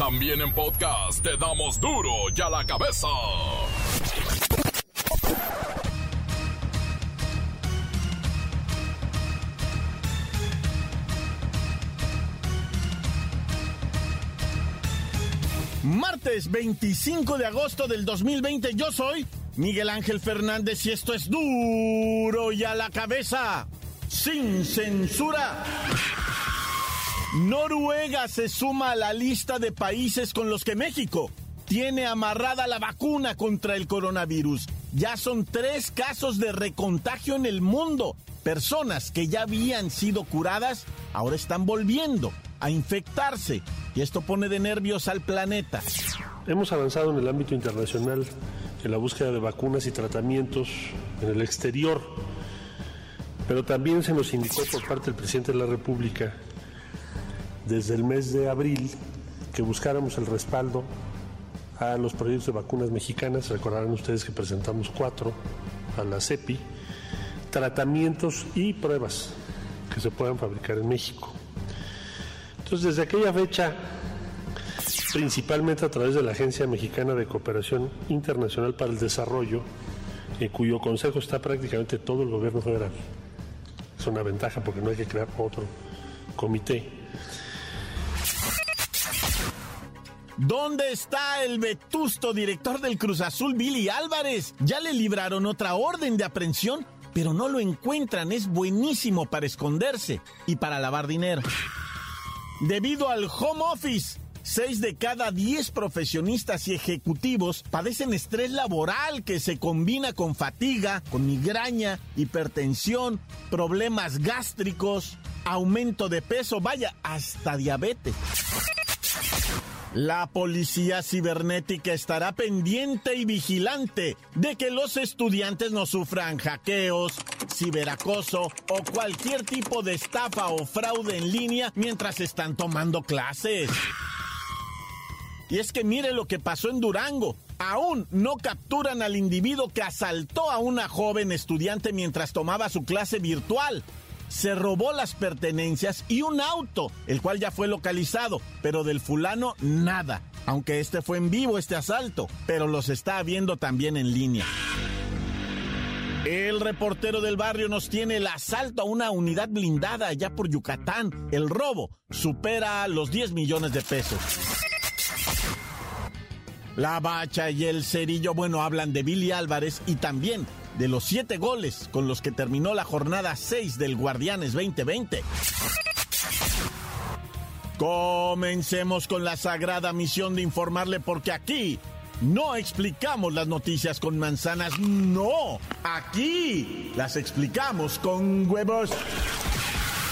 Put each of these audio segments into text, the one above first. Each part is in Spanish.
También en podcast te damos duro y a la cabeza. Martes 25 de agosto del 2020, yo soy Miguel Ángel Fernández y esto es duro y a la cabeza, sin censura. Noruega se suma a la lista de países con los que México tiene amarrada la vacuna contra el coronavirus. Ya son tres casos de recontagio en el mundo. Personas que ya habían sido curadas ahora están volviendo a infectarse y esto pone de nervios al planeta. Hemos avanzado en el ámbito internacional en la búsqueda de vacunas y tratamientos en el exterior, pero también se nos indicó por parte del presidente de la República desde el mes de abril que buscáramos el respaldo a los proyectos de vacunas mexicanas. Recordarán ustedes que presentamos cuatro a la CEPI, tratamientos y pruebas que se puedan fabricar en México. Entonces, desde aquella fecha, principalmente a través de la Agencia Mexicana de Cooperación Internacional para el Desarrollo, en cuyo consejo está prácticamente todo el gobierno federal. Es una ventaja porque no hay que crear otro comité. ¿Dónde está el vetusto director del Cruz Azul, Billy Álvarez? Ya le libraron otra orden de aprehensión, pero no lo encuentran. Es buenísimo para esconderse y para lavar dinero. Debido al home office, seis de cada diez profesionistas y ejecutivos padecen estrés laboral que se combina con fatiga, con migraña, hipertensión, problemas gástricos, aumento de peso, vaya, hasta diabetes. La policía cibernética estará pendiente y vigilante de que los estudiantes no sufran hackeos, ciberacoso o cualquier tipo de estafa o fraude en línea mientras están tomando clases. Y es que mire lo que pasó en Durango. Aún no capturan al individuo que asaltó a una joven estudiante mientras tomaba su clase virtual se robó las pertenencias y un auto, el cual ya fue localizado, pero del fulano nada. Aunque este fue en vivo, este asalto, pero los está viendo también en línea. El reportero del barrio nos tiene el asalto a una unidad blindada allá por Yucatán. El robo supera los 10 millones de pesos. La bacha y el cerillo, bueno, hablan de Billy Álvarez y también de los siete goles con los que terminó la jornada 6 del Guardianes 2020. Comencemos con la sagrada misión de informarle porque aquí no explicamos las noticias con manzanas, no, aquí las explicamos con huevos.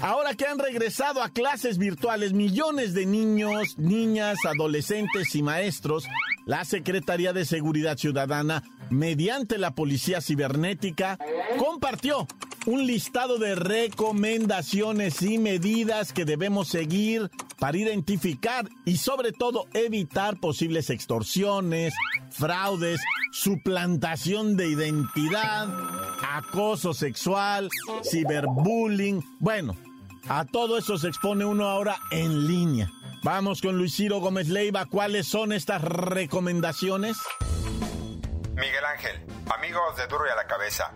Ahora que han regresado a clases virtuales millones de niños, niñas, adolescentes y maestros, la Secretaría de Seguridad Ciudadana, mediante la Policía Cibernética, compartió un listado de recomendaciones y medidas que debemos seguir para identificar y sobre todo evitar posibles extorsiones, fraudes, suplantación de identidad, acoso sexual, ciberbullying, bueno, a todo eso se expone uno ahora en línea. Vamos con Luis Ciro Gómez Leiva. ¿Cuáles son estas recomendaciones? Miguel Ángel, amigos de Duro y a la Cabeza.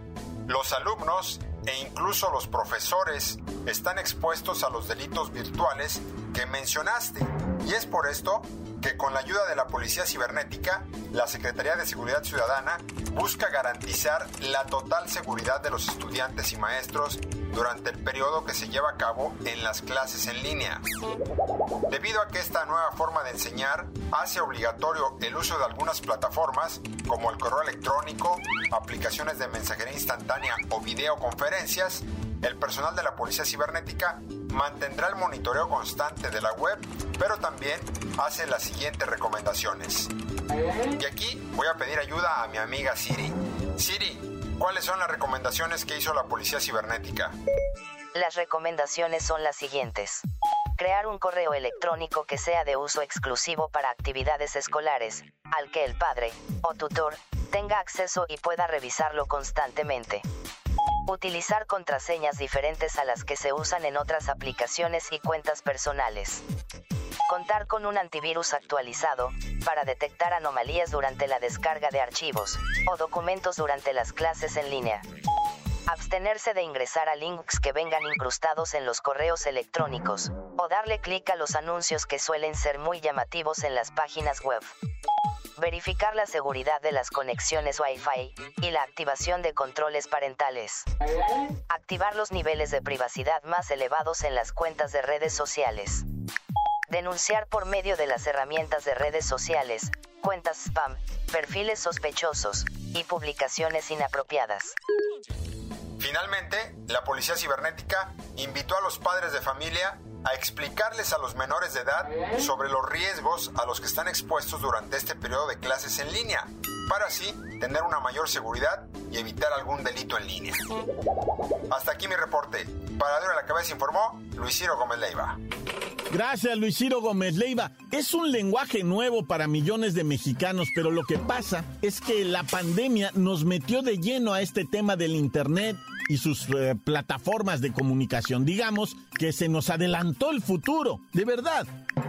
Los alumnos e incluso los profesores están expuestos a los delitos virtuales que mencionaste. Y es por esto que con la ayuda de la Policía Cibernética, la Secretaría de Seguridad Ciudadana busca garantizar la total seguridad de los estudiantes y maestros durante el periodo que se lleva a cabo en las clases en línea. Debido a que esta nueva forma de enseñar hace obligatorio el uso de algunas plataformas como el correo electrónico, aplicaciones de mensajería instantánea o videoconferencias, el personal de la Policía Cibernética mantendrá el monitoreo constante de la web, pero también hace las siguientes recomendaciones. Y aquí voy a pedir ayuda a mi amiga Siri. Siri, ¿cuáles son las recomendaciones que hizo la Policía Cibernética? Las recomendaciones son las siguientes. Crear un correo electrónico que sea de uso exclusivo para actividades escolares, al que el padre, o tutor, tenga acceso y pueda revisarlo constantemente. Utilizar contraseñas diferentes a las que se usan en otras aplicaciones y cuentas personales. Contar con un antivirus actualizado, para detectar anomalías durante la descarga de archivos, o documentos durante las clases en línea. Abstenerse de ingresar a links que vengan incrustados en los correos electrónicos, o darle clic a los anuncios que suelen ser muy llamativos en las páginas web verificar la seguridad de las conexiones Wi-Fi y la activación de controles parentales. Activar los niveles de privacidad más elevados en las cuentas de redes sociales. Denunciar por medio de las herramientas de redes sociales, cuentas spam, perfiles sospechosos y publicaciones inapropiadas. Finalmente, la Policía Cibernética invitó a los padres de familia a explicarles a los menores de edad sobre los riesgos a los que están expuestos durante este periodo de clases en línea, para así tener una mayor seguridad y evitar algún delito en línea. Hasta aquí mi reporte. Para Duro la Cabeza informó Luis Ciro Gómez Leiva. Gracias, Luis Ciro Gómez Leiva. Es un lenguaje nuevo para millones de mexicanos, pero lo que pasa es que la pandemia nos metió de lleno a este tema del Internet y sus eh, plataformas de comunicación. Digamos que se nos adelantó el futuro, de verdad.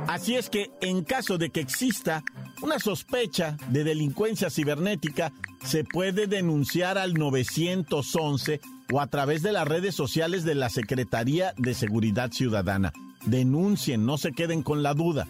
Así es que en caso de que exista una sospecha de delincuencia cibernética, se puede denunciar al 911 o a través de las redes sociales de la Secretaría de Seguridad Ciudadana. Denuncien, no se queden con la duda.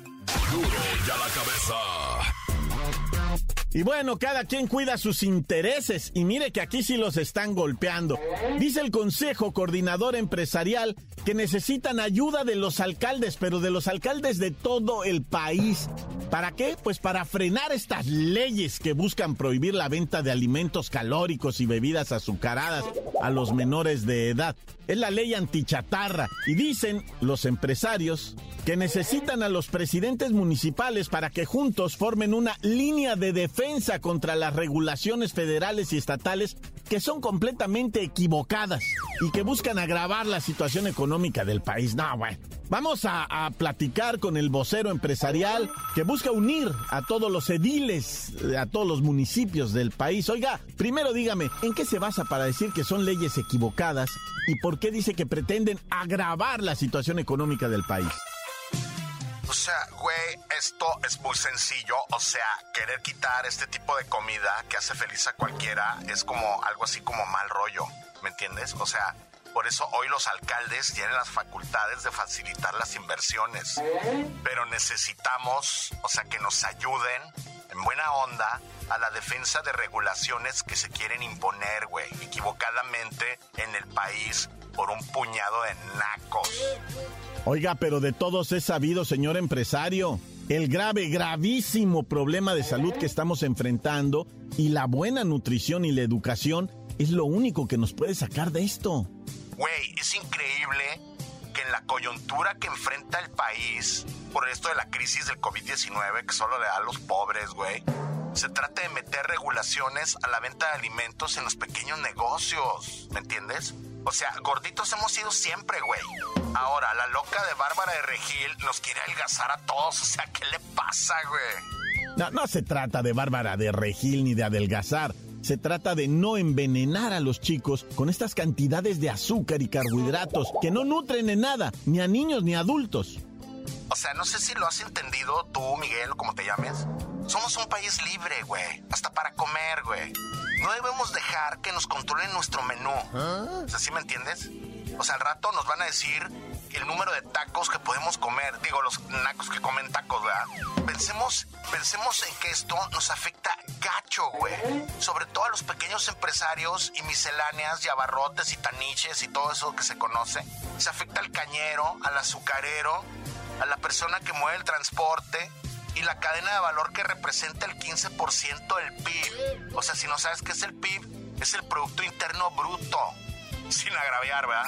Y bueno, cada quien cuida sus intereses y mire que aquí sí los están golpeando. Dice el Consejo Coordinador Empresarial que necesitan ayuda de los alcaldes, pero de los alcaldes de todo el país. ¿Para qué? Pues para frenar estas leyes que buscan prohibir la venta de alimentos calóricos y bebidas azucaradas a los menores de edad. Es la ley antichatarra y dicen los empresarios que necesitan a los presidentes municipales para que juntos formen una línea de defensa contra las regulaciones federales y estatales que son completamente equivocadas y que buscan agravar la situación económica del país. No, bueno. Vamos a, a, platicar con el vocero empresarial que busca unir a todos los ediles, a todos los municipios del país. Oiga, primero dígame, ¿en qué se basa para decir que son leyes equivocadas y por qué dice que pretenden agravar la situación económica del país? O sea, güey, esto es muy sencillo. O sea, querer quitar este tipo de comida que hace feliz a cualquiera es como algo así como mal rollo. ¿Me entiendes? O sea, por eso hoy los alcaldes tienen las facultades de facilitar las inversiones. Pero necesitamos, o sea, que nos ayuden en buena onda a la defensa de regulaciones que se quieren imponer, güey, equivocadamente en el país por un puñado de nacos. Oiga, pero de todos es sabido, señor empresario, el grave, gravísimo problema de salud que estamos enfrentando y la buena nutrición y la educación es lo único que nos puede sacar de esto. Güey, es increíble que en la coyuntura que enfrenta el país por esto de la crisis del COVID-19 que solo le da a los pobres, güey, se trata de meter regulaciones a la venta de alimentos en los pequeños negocios, ¿me entiendes? O sea, gorditos hemos sido siempre, güey. Ahora, la loca de Bárbara de Regil nos quiere adelgazar a todos. O sea, ¿qué le pasa, güey? No, no se trata de Bárbara de Regil ni de adelgazar. Se trata de no envenenar a los chicos con estas cantidades de azúcar y carbohidratos que no nutren en nada, ni a niños ni a adultos. O sea, no sé si lo has entendido tú, Miguel, o como te llames. Somos un país libre, güey. Hasta para comer, güey. No debemos dejar que nos controlen nuestro menú. ¿Ah? O sea, ¿sí me entiendes? O sea, al rato nos van a decir el número de tacos que podemos comer. Digo, los nacos que comen tacos, ¿verdad? Pensemos, pensemos en que esto nos afecta gacho, güey. Sobre todo a los pequeños empresarios y misceláneas y abarrotes y taniches y todo eso que se conoce. Se afecta al cañero, al azucarero, a la persona que mueve el transporte y la cadena de valor que representa el 15% del PIB. O sea, si no sabes qué es el PIB, es el Producto Interno Bruto. Sin agraviar, ¿verdad?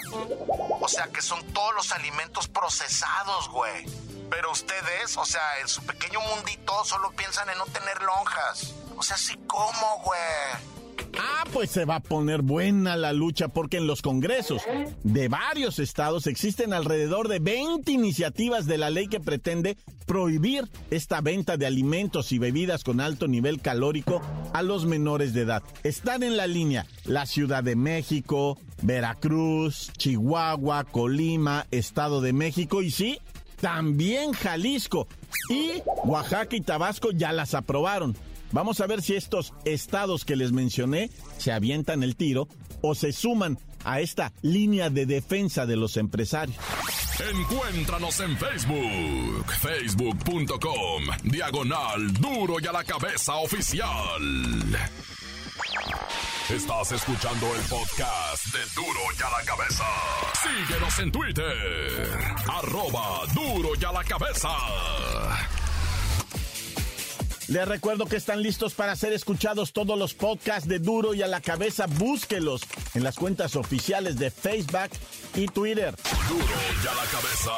O sea que son todos los alimentos procesados, güey. Pero ustedes, o sea, en su pequeño mundito solo piensan en no tener lonjas. O sea, sí, ¿cómo, güey? Ah, pues se va a poner buena la lucha porque en los congresos de varios estados existen alrededor de 20 iniciativas de la ley que pretende prohibir esta venta de alimentos y bebidas con alto nivel calórico a los menores de edad. Están en la línea la Ciudad de México, Veracruz, Chihuahua, Colima, Estado de México y sí, también Jalisco. Y Oaxaca y Tabasco ya las aprobaron. Vamos a ver si estos estados que les mencioné se avientan el tiro o se suman a esta línea de defensa de los empresarios. Encuéntranos en Facebook, facebook.com, diagonal duro y a la cabeza oficial. Estás escuchando el podcast de Duro y a la cabeza. Síguenos en Twitter, arroba duro y a la cabeza. Les recuerdo que están listos para ser escuchados todos los podcasts de Duro y a la cabeza. Búsquelos en las cuentas oficiales de Facebook y Twitter. Duro y a la cabeza.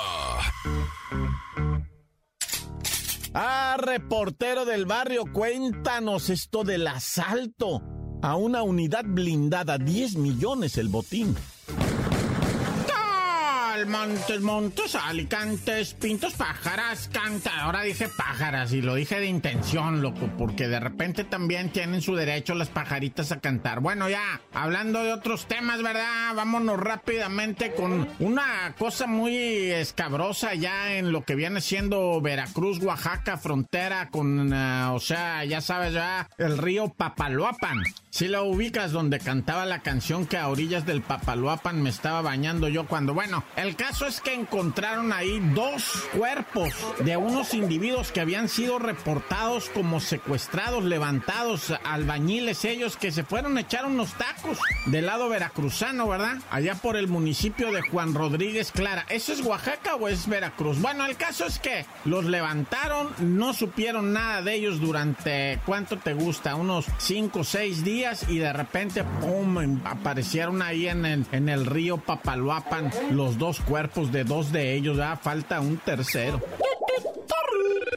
Ah, reportero del barrio, cuéntanos esto del asalto a una unidad blindada. 10 millones el botín. Montes, Montes, Alicantes, Pintos, Pájaras, canta. Ahora dije pájaras y lo dije de intención, loco, porque de repente también tienen su derecho las pajaritas a cantar. Bueno, ya, hablando de otros temas, ¿verdad? Vámonos rápidamente con una cosa muy escabrosa ya en lo que viene siendo Veracruz, Oaxaca, frontera con, uh, o sea, ya sabes, ya, el río Papaloapan. Si lo ubicas donde cantaba la canción que a orillas del Papaloapan me estaba bañando yo cuando, bueno, el caso es que encontraron ahí dos cuerpos de unos individuos que habían sido reportados como secuestrados, levantados, albañiles ellos que se fueron a echar unos tacos del lado veracruzano, ¿verdad? Allá por el municipio de Juan Rodríguez Clara. ¿Eso es Oaxaca o es Veracruz? Bueno, el caso es que los levantaron, no supieron nada de ellos durante, ¿cuánto te gusta? Unos cinco o seis días y de repente, ¡pum! aparecieron ahí en el, en el río Papaloapan los dos cuerpos de dos de ellos, ya falta un tercero.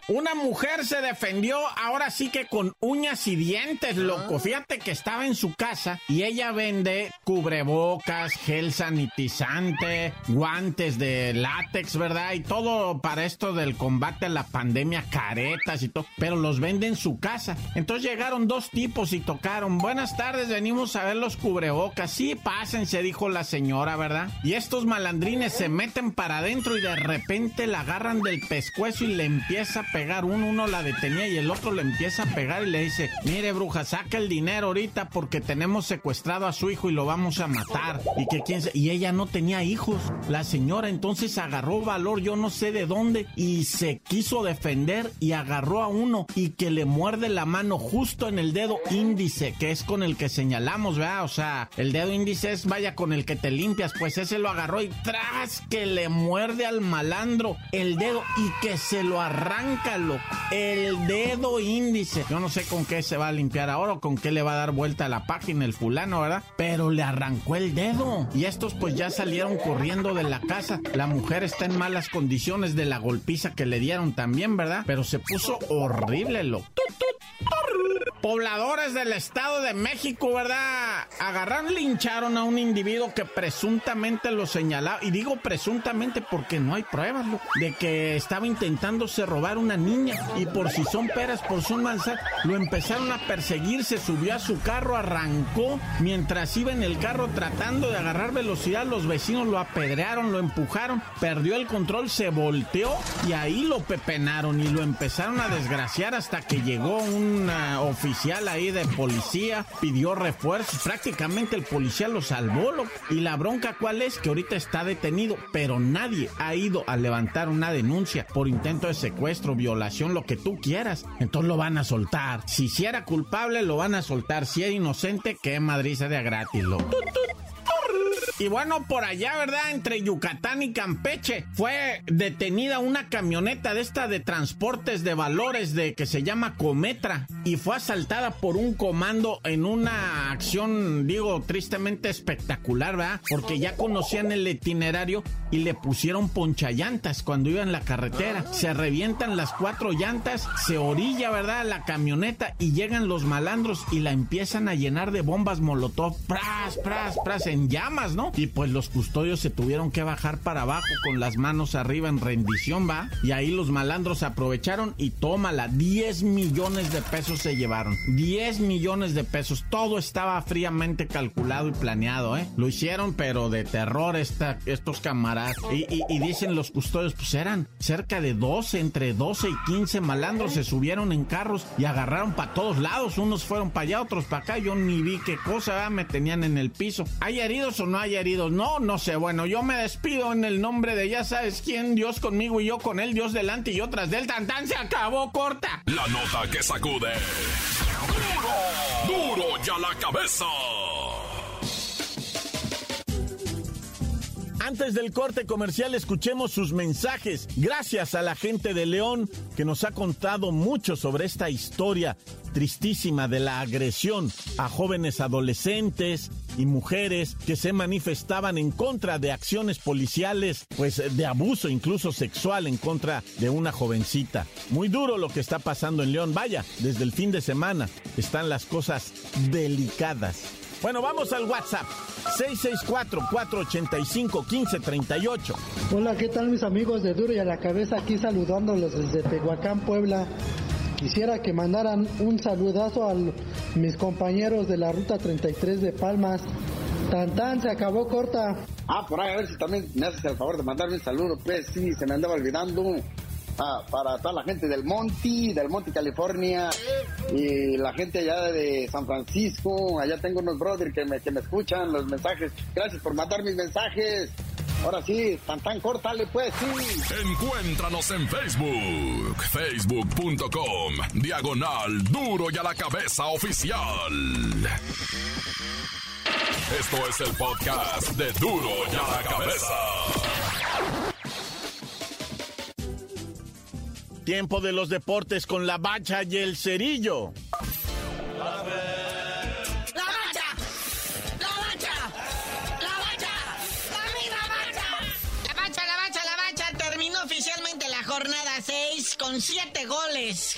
Una mujer se defendió ahora sí que con uñas y dientes, loco. Fíjate que estaba en su casa y ella vende cubrebocas, gel sanitizante, guantes de látex, ¿verdad? Y todo para esto del combate a la pandemia, caretas y todo. Pero los vende en su casa. Entonces llegaron dos tipos y tocaron. Buenas tardes, venimos a ver los cubrebocas. Sí, pásense, dijo la señora, ¿verdad? Y estos malandrines se meten para adentro y de repente la agarran del pescuezo y le empieza a pegar uno, uno la detenía y el otro le empieza a pegar y le dice, mire bruja, saca el dinero ahorita porque tenemos secuestrado a su hijo y lo vamos a matar. Y que quién Y ella no tenía hijos. La señora entonces agarró valor, yo no sé de dónde, y se quiso defender y agarró a uno y que le muerde la mano justo en el dedo índice, que es con el que señalamos, ¿verdad? O sea, el dedo índice es vaya con el que te limpias, pues ese lo agarró y tras que le muerde al malandro el dedo y que se lo arranca el dedo índice. Yo no sé con qué se va a limpiar ahora o con qué le va a dar vuelta a la página el fulano, ¿verdad? Pero le arrancó el dedo. Y estos pues ya salieron corriendo de la casa. La mujer está en malas condiciones de la golpiza que le dieron también, ¿verdad? Pero se puso horrible, lo. Pobladores del Estado de México, ¿verdad? Agarraron, lincharon a un individuo que presuntamente lo señalaba, y digo presuntamente porque no hay pruebas, de que estaba intentándose robar una niña, y por si son peras, por son manzanas, lo empezaron a perseguir, se subió a su carro, arrancó, mientras iba en el carro tratando de agarrar velocidad, los vecinos lo apedrearon, lo empujaron, perdió el control, se volteó, y ahí lo pepenaron, y lo empezaron a desgraciar hasta que llegó un oficial ahí de policía pidió refuerzos. Prácticamente el policía lo salvó. Y la bronca cuál es que ahorita está detenido, pero nadie ha ido a levantar una denuncia por intento de secuestro, violación, lo que tú quieras. Entonces lo van a soltar. Si, si era culpable, lo van a soltar. Si era inocente, que Madrid sea de gratis. Y bueno, por allá, ¿verdad? Entre Yucatán y Campeche fue detenida una camioneta de esta de transportes de valores de que se llama Cometra y fue asaltada por un comando en una acción, digo, tristemente espectacular, ¿verdad? Porque ya conocían el itinerario y le pusieron ponchallantas cuando iba en la carretera. Se revientan las cuatro llantas, se orilla, ¿verdad? La camioneta y llegan los malandros y la empiezan a llenar de bombas molotov, pras, pras, pras, en llamas, ¿no? Y pues los custodios se tuvieron que bajar para abajo con las manos arriba en rendición, ¿va? Y ahí los malandros aprovecharon y tómala, 10 millones de pesos se llevaron. 10 millones de pesos. Todo estaba fríamente calculado y planeado, ¿eh? Lo hicieron, pero de terror estos camaradas. Y, dicen los custodios, pues eran cerca de 12, entre 12 y 15 malandros se subieron en carros y agarraron para todos lados. Unos fueron para allá, otros para acá. Yo ni vi qué cosa me tenían en el piso. ¿Hay heridos o no hay heridos? No, no sé. Bueno, yo me despido en el nombre de ya sabes quién, Dios conmigo y yo con él, Dios delante y yo tras del tantán. Se acabó corta. La nota que sacude. Duro, duro ya la cabeza. Antes del corte comercial escuchemos sus mensajes. Gracias a la gente de León que nos ha contado mucho sobre esta historia tristísima de la agresión a jóvenes adolescentes y mujeres que se manifestaban en contra de acciones policiales, pues de abuso incluso sexual en contra de una jovencita. Muy duro lo que está pasando en León. Vaya, desde el fin de semana están las cosas delicadas. Bueno, vamos al WhatsApp. 664-485-1538. Hola, ¿qué tal mis amigos de Duro y a la Cabeza? Aquí saludándolos desde Tehuacán, Puebla. Quisiera que mandaran un saludazo a mis compañeros de la Ruta 33 de Palmas. Tan tan, se acabó corta. Ah, por ahí, a ver si también me haces el favor de mandarme un saludo, pues sí, se me andaba olvidando. Ah, para toda la gente del Monte, del Monte, California, y la gente allá de San Francisco. Allá tengo unos brothers que me, que me escuchan los mensajes. Gracias por mandar mis mensajes. Ahora sí, tan tan córtale pues, sí. Encuéntranos en Facebook, facebook.com, diagonal duro y a la cabeza oficial. Esto es el podcast de duro y a la cabeza. Tiempo de los deportes con la bacha y el cerillo. ¡La bacha! ¡La bacha! ¡La bacha! ¡La misma bacha! La bacha, la bacha, la bacha. Terminó oficialmente la jornada 6 con 7 goles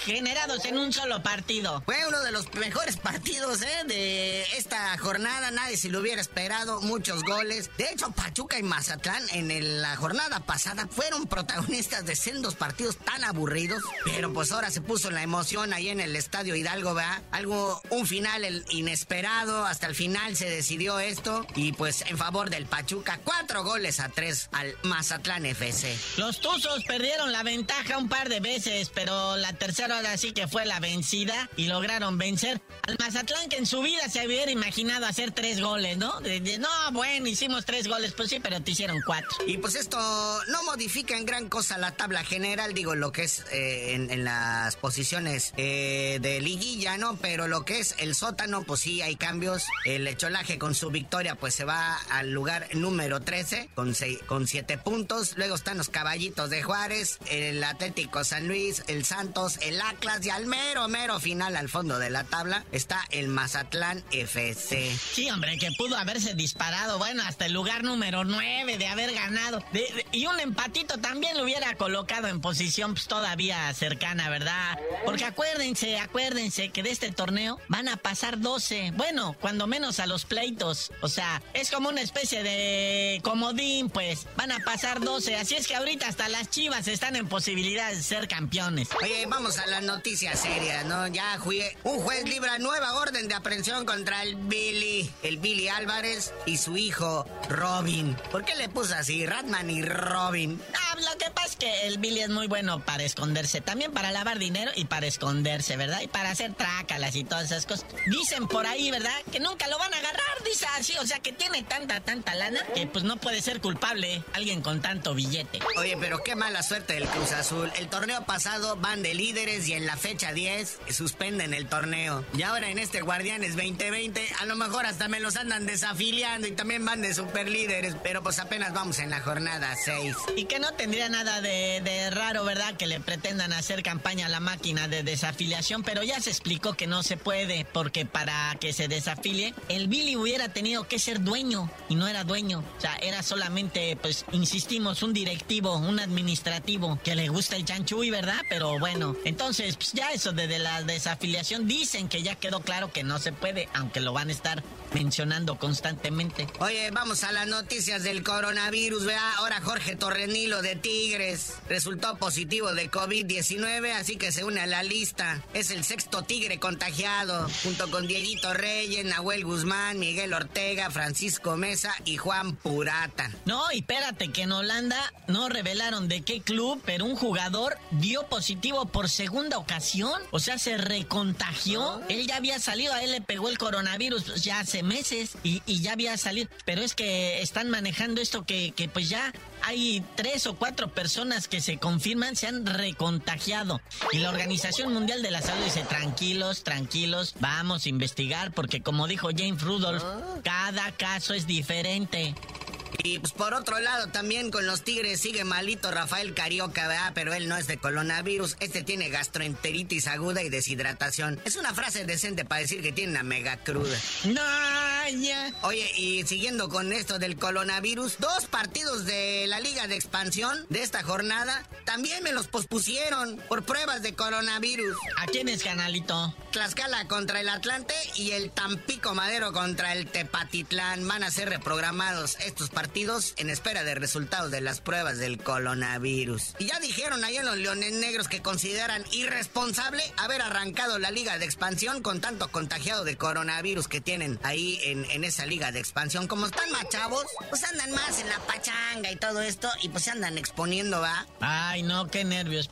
generados en un solo partido. Fue uno de los mejores partidos ¿eh? de esta jornada. Nadie se lo hubiera esperado. Muchos goles. De hecho, Pachuca y Mazatlán en el- la jornada pasada fueron protagonistas de sendos partidos tan aburridos. Pero pues ahora se puso la emoción ahí en el Estadio Hidalgo, ¿verdad? Algo, un final el- inesperado. Hasta el final se decidió esto. Y pues en favor del Pachuca, cuatro goles a tres al Mazatlán FC. Los Tuzos perdieron la ventaja un par de veces, pero la tercera hora sí que fue la vencida y lograron vencer al Mazatlán que en su vida se hubiera imaginado hacer tres goles, ¿no? De- no, bueno, hicimos tres goles, pues sí, pero te hicieron cuatro. Y pues esto no modifica en gran cosa la tabla general, digo, lo que es eh, en, las posiciones eh, de liguilla, ¿no? Pero lo que es el sótano, pues sí hay cambios. El Echolaje con su victoria, pues se va al lugar número 13 con, seis- con 7 puntos. Luego están los Caballitos de Juárez, el Atlético San Luis, el Santos, el Atlas y al mero, mero final al fondo de la tabla está el Mazatlán FC. Sí, hombre, que pudo haberse disparado, bueno, hasta el lugar número 9 de haber ganado. De- de- y un empatito también lo hubiera colocado en posición pues, todavía cercana, ¿verdad? Porque acuérdense, acuérdense que de este torneo van a pasar 12. Bueno, cuando menos a los pleitos. O sea, es como una especie de comodín, pues. Van a pasar 12. Así es que ahorita hasta las chivas están en posibilidad de ser campeones. Oye, vamos a las noticias serias, ¿no? Ya jugué. Un juez libra nueva orden de aprehensión contra el Billy, el Billy Álvarez y su hijo Robin. ¿Por qué le puso así, Ratman y Robin? Ah, lo que pasa es que el Billy es muy bueno para esconderse. También para lavar dinero y para esconderse, ¿verdad? Y para hacer trácalas y todas esas cosas. Dicen por ahí, ¿verdad? Que nunca lo van a agarrar, dice así. O sea, que tiene tanta, tanta lana que pues no puede ser culpable alguien con tanto billete. Oye, pero qué mala suerte del Cruz Azul. El torneo pasado van de líderes y en la fecha 10 suspenden el torneo. Y ahora en este Guardianes 2020 a lo mejor hasta me los andan desafiliando y también van de super líderes. Pero pues apenas vamos en la jornada 6. Y que no tendría nada de, de raro, ¿verdad? Que le pretendan hacer campaña a la máquina de desafiliación. Pero ya se explicó que no se puede porque para que se desafilie, el Billy hubiera tenido que ser dueño y no era dueño. O sea, era solamente, pues, insistimos, un directivo, un administrativo que le gusta el chanchuy, ¿verdad? Pero bueno, entonces, pues ya eso de, la desafiliación dicen que ya quedó claro que no se puede, aunque lo van a estar mencionando constantemente. Oye, vamos a las noticias del coronavirus, vea. Ahora Jorge Torrenilo de Tigres resultó positivo de COVID-19, así que se une a la lista. Es el sexto tigre contagiado, junto con Dieguito Reyes, Nahuel Guzmán, Miguel Ortega, Francisco Mesa y Juan Purata. No, y espérate, que en Holanda no revelaron de qué club, pero un jugador dio positivo por segunda ocasión. O sea, se recontagió. Él ya había salido, a él le pegó el coronavirus pues, ya hace meses y, y ya había salido. Pero es que están manejando esto que, que pues ya hay tres o cuatro personas que se confirman se han recontagiado. Y la Organización Mundial de la Salud dice, tranquilos, tranquilos, vamos a investigar porque como dijo James Rudolph, cada caso es diferente. Y pues por otro lado, también con los Tigres sigue malito Rafael Carioca, ¿verdad? Pero él no es de coronavirus, este tiene gastroenteritis aguda y deshidratación. Es una frase decente para decir que tiene una mega cruda. No, ya. Oye, y siguiendo con esto del coronavirus, dos partidos de la Liga de Expansión de esta jornada también me los pospusieron por pruebas de coronavirus. ¿A quién es, canalito? Tlaxcala contra el Atlante y el Tampico Madero contra el Tepatitlán van a ser reprogramados estos partidos en espera de resultados de las pruebas del coronavirus. Y ya dijeron ahí en los Leones Negros que consideran irresponsable haber arrancado la liga de expansión con tanto contagiado de coronavirus que tienen ahí en, en esa liga de expansión. Como están más chavos, pues andan más en la pachanga y todo esto y pues se andan exponiendo, ¿va? Ay, no, qué nervios.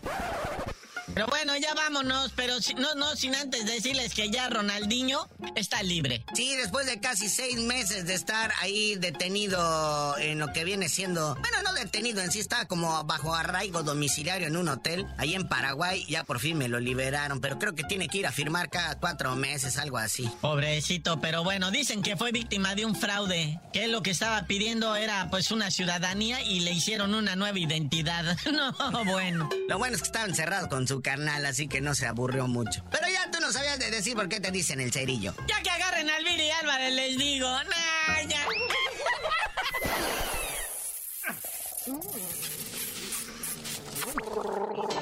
Pero bueno, ya vámonos, pero si- no, no sin antes decirles que ya Ronaldinho está libre. Sí, después de casi seis meses de estar ahí detenido en lo que viene siendo, bueno, no detenido en sí, estaba como bajo arraigo domiciliario en un hotel, ahí en Paraguay, ya por fin me lo liberaron, pero creo que tiene que ir a firmar cada cuatro meses, algo así. Pobrecito, pero bueno, dicen que fue víctima de un fraude, que lo que estaba pidiendo era pues una ciudadanía y le hicieron una nueva identidad. No, bueno. Lo bueno es que estaba encerrado con su carnal, así que no se aburrió mucho. Pero ya tú no sabías de decir por qué te dicen el cerillo. Ya que agarren al Viri Álvarez, les digo. Nah, ya.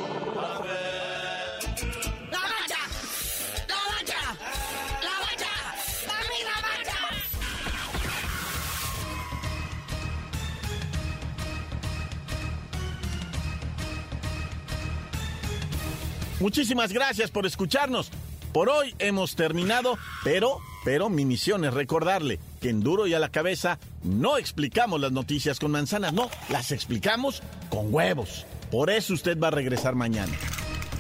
Muchísimas gracias por escucharnos. Por hoy hemos terminado, pero, pero mi misión es recordarle que en Duro y a la cabeza no explicamos las noticias con manzanas, no, las explicamos con huevos. Por eso usted va a regresar mañana.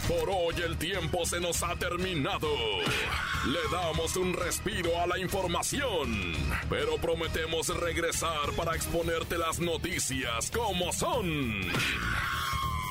Por hoy el tiempo se nos ha terminado. Le damos un respiro a la información, pero prometemos regresar para exponerte las noticias como son.